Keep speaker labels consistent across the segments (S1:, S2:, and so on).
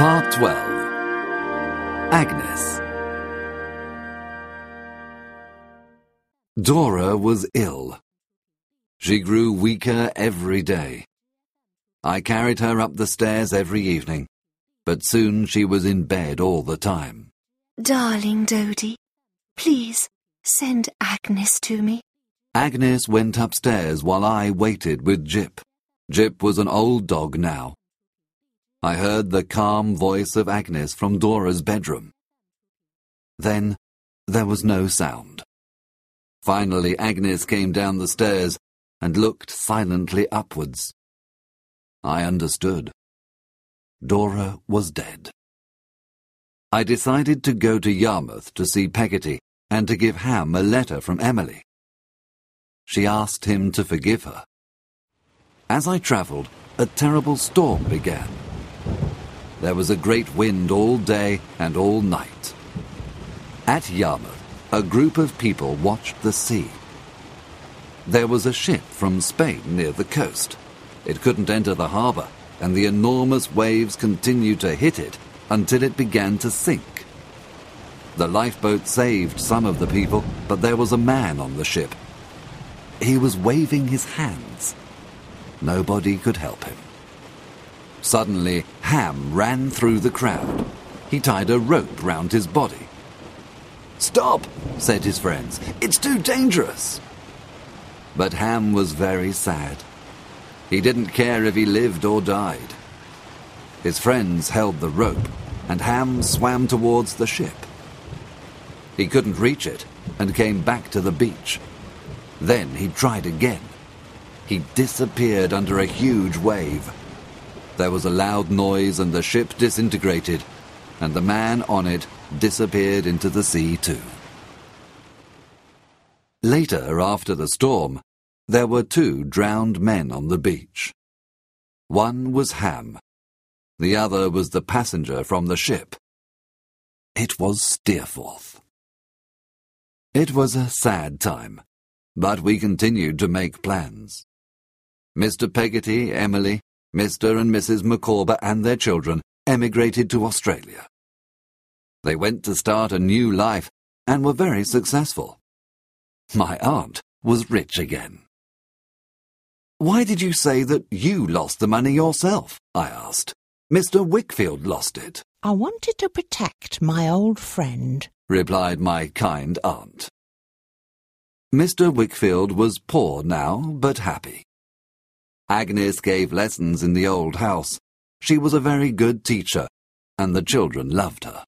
S1: Part 12 Agnes Dora was ill. She grew weaker every day. I carried her up the stairs every evening, but soon she was in bed all the time.
S2: Darling Doady, please send Agnes to me.
S1: Agnes went upstairs while I waited with Jip. Jip was an old dog now. I heard the calm voice of Agnes from Dora's bedroom. Then there was no sound. Finally, Agnes came down the stairs and looked silently upwards. I understood. Dora was dead. I decided to go to Yarmouth to see Peggotty and to give Ham a letter from Emily. She asked him to forgive her. As I travelled, a terrible storm began. There was a great wind all day and all night. At Yarmouth, a group of people watched the sea. There was a ship from Spain near the coast. It couldn't enter the harbour, and the enormous waves continued to hit it until it began to sink. The lifeboat saved some of the people, but there was a man on the ship. He was waving his hands. Nobody could help him. Suddenly, Ham ran through the crowd. He tied a rope round his body. Stop, said his friends. It's too dangerous. But Ham was very sad. He didn't care if he lived or died. His friends held the rope, and Ham swam towards the ship. He couldn't reach it and came back to the beach. Then he tried again. He disappeared under a huge wave. There was a loud noise and the ship disintegrated, and the man on it disappeared into the sea too. Later, after the storm, there were two drowned men on the beach. One was Ham. The other was the passenger from the ship. It was Steerforth. It was a sad time, but we continued to make plans. Mr. Peggotty, Emily, Mr. and Mrs. Micawber and their children emigrated to Australia. They went to start a new life and were very successful. My aunt was rich again. Why did you say that you lost the money yourself? I asked. Mr. Wickfield lost it.
S3: I wanted to protect my old friend,
S1: replied my kind aunt. Mr. Wickfield was poor now, but happy. Agnes gave lessons in the old house. She was a very good teacher, and the children loved her.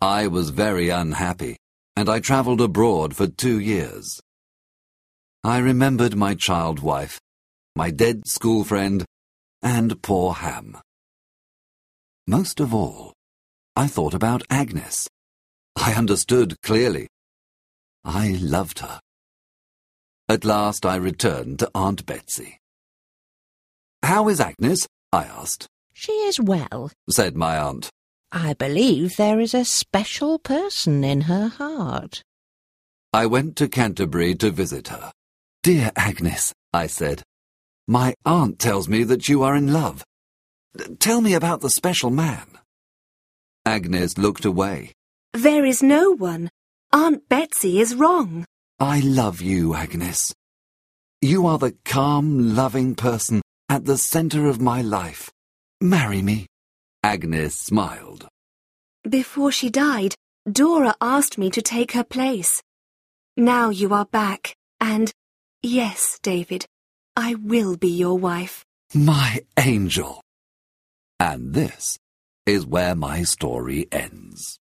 S1: I was very unhappy, and I travelled abroad for two years. I remembered my child wife, my dead school friend, and poor Ham. Most of all, I thought about Agnes. I understood clearly. I loved her. At last I returned to Aunt Betsy. How is Agnes? I asked.
S3: She is well,
S1: said my aunt.
S3: I believe there is a special person in her heart.
S1: I went to Canterbury to visit her. Dear Agnes, I said, my aunt tells me that you are in love. Tell me about the special man. Agnes looked away.
S2: There is no one. Aunt Betsy is wrong.
S1: I love you, Agnes. You are the calm, loving person at the centre of my life. Marry me. Agnes smiled.
S2: Before she died, Dora asked me to take her place. Now you are back, and yes, David, I will be your wife.
S1: My angel. And this is where my story ends.